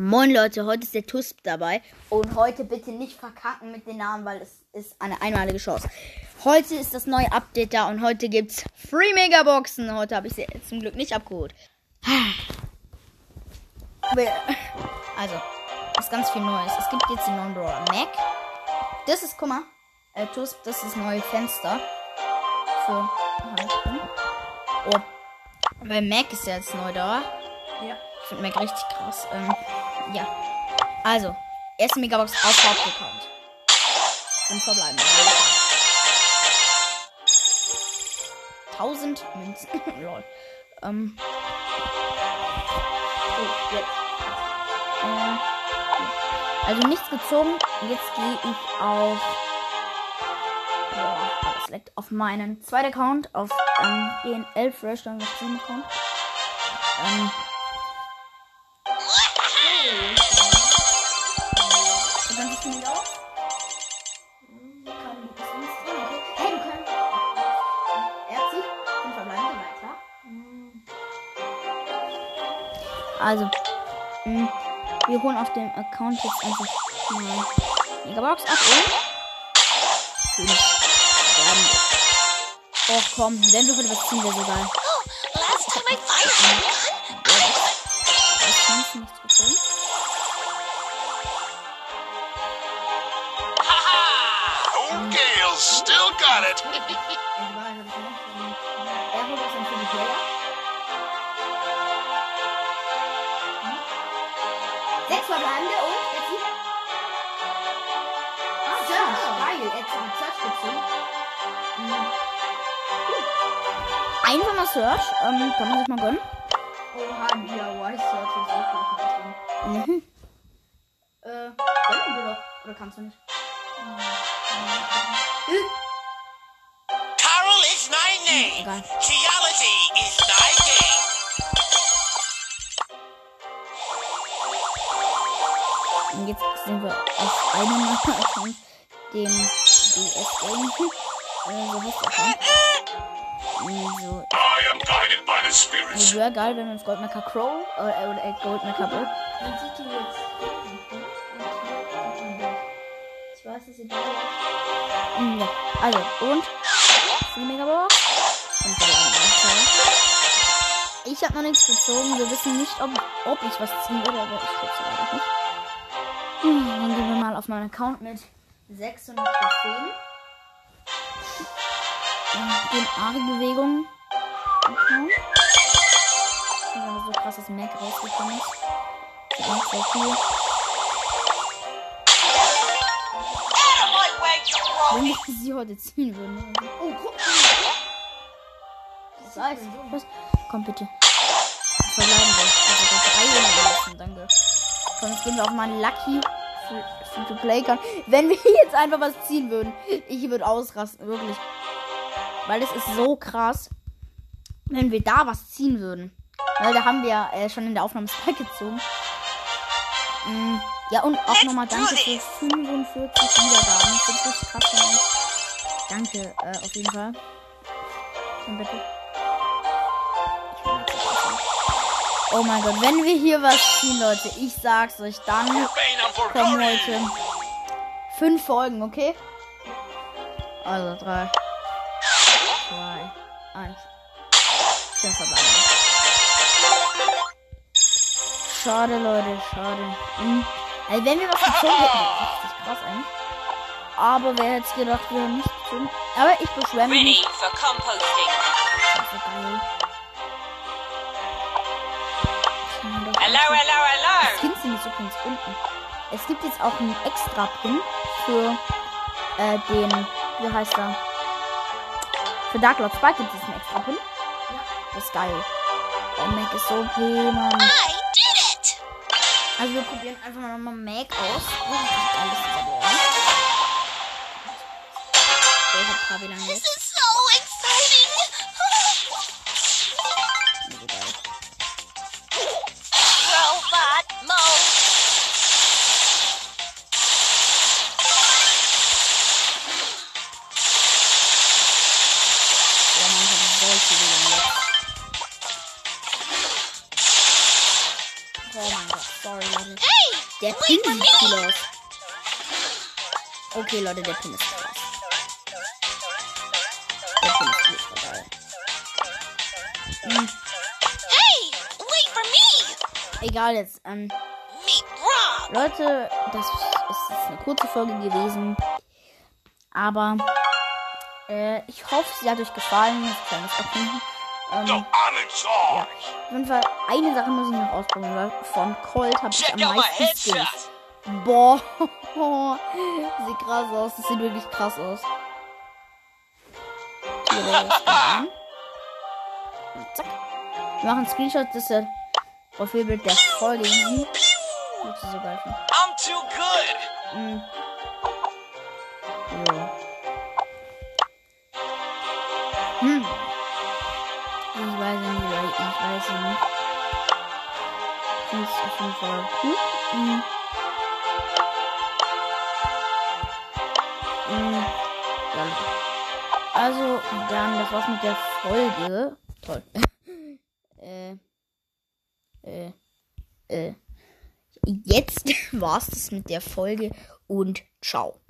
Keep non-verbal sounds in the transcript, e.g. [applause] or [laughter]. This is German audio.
Moin Leute, heute ist der Tusp dabei und heute bitte nicht verkacken mit den Namen, weil es ist eine einmalige Chance. Heute ist das neue Update da und heute gibt's Free Megaboxen. Heute habe ich sie zum Glück nicht abgeholt. [sighs] Also, es ist ganz viel Neues. Es gibt jetzt den neuen Brawler Mac. Das ist, guck mal, äh, Tusp, das ist das neue Fenster für halten. Oh, weil Mac ist ja jetzt neu da. Ja. Ich finde Mac richtig krass. Ähm, ja. Also, erste Megabox auf Hauptaccount. Und verbleiben. 1000 Münzen. [laughs] Lol. Ähm. Oh, jetzt. Äh, also nichts gezogen. Jetzt gehe ich auf. Boah, das leckt auf meinen zweiten Account. Auf ähm, GNL Fresh, dann auf den Account. Ähm. Also, mh, wir holen auf dem Account jetzt einfach mal Megabox ab und. Och komm, wenn wir heute was ziehen, wäre so geil. Du nichts bekommen. Old still got it. [laughs] [laughs] Search gezogen. Mhm. Einfach mal Search. Ähm, kann man sich mal gönnen. Oha, DIY Search ist auch drin. Mhm. Äh, gönnen wir doch. Oder kannst du nicht? Carol is my name. Egal. Geology is my game. Und jetzt sind wir auf einem [laughs] Account, dem DS Game. Äh, so heißt der Account. So, I am guided by the spirits. wäre geil, wenn wir uns Goldmecker Crow äh, oder äh, Goldmecker Bull. Dann sieht die jetzt. Ich weiß, dass sie da ist. Mm, Ja, also, und? Die Megabox. Und. Ich habe noch nichts gezogen. Wir wissen nicht, ob, ob ich was ziehen würde, aber ich schätze leider nicht. Hm, Dann gehen wir mal auf meinen Account mit 610. Und Den Ari-Bewegung. Das ist aber so krass, dass Mac rausgekommen ist. Das ist auch sehr viel. Wenn ich sie heute ziehen würde. Oh, guck Das heißt, was? Komm bitte. Verbleiben wir. Also der 300 danke. Komm, jetzt gehen wir auf meinen Lucky Free to Play Card. Wenn wir [laughs] jetzt einfach was ziehen würden, ich würde ausrasten, wirklich. Weil es ist so krass, wenn wir da was ziehen würden. Weil da haben wir äh, schon in der Aufnahme Spike [laughs] gezogen. Mm, ja, und auch nochmal danke für this. 45 Wiedergaben. Das krass von euch. Danke, äh, auf jeden Fall. Und bitte. Oh mein Gott, wenn wir hier was ziehen, Leute, ich sag's euch, dann kommen heute fünf Folgen, okay? Also drei, zwei, eins. Vier verbleiben. Schade, Leute, schade. Mhm. Also wenn wir was gezogen hätten, wäre richtig krass eigentlich. Aber wer hätte gedacht, wir haben nichts gezogen. Aber ich beschwöre mich Ready for composting. Hello, hello, Die hello. Skins sind jetzt übrigens unten. Es gibt jetzt auch einen extra Pin für äh, den, wie heißt er? Für Dark Lord Spike gibt es einen extra Pin. Das ist geil. Oh, Mac ist so okay, Mann. I did it. Also wir probieren einfach mal nochmal Mac aus. Oh, wie geil ist dieser Brawler. Der hat gerade lang Oh mein Gott. Sorry, Leute. Hey! Der Pin sieht cool aus. Okay, Leute, der Pin ist krass. Der Pin ist ultra geil. Hm, Hey! Wait for me! egal jetzt. Ähm! Leute, das ist jetzt eine kurze Folge gewesen. Aber äh, ich hoffe, sie hat euch gefallen. Das kleines Erkunden. The Ähm, ja. Auf jeden Fall, eine Sache muss ich noch ausprobieren, weil von Colt habe ich am meisten headshot! Boah, [laughs] sieht krass aus. Das sieht wirklich krass aus. [laughs] Zack. Wir machen einen Screenshot, das ist der Profilbild der Folge. Sie so geil finden. I'm too good! So. Weiß nicht, weil ich weiß nicht. Es auf jeden Fall gut. Mhm. Mhm. Ja. Also, dann, das war's mit der Folge. Toll. [laughs] äh. Äh. Äh. Jetzt [laughs] war's das mit der Folge und ciao.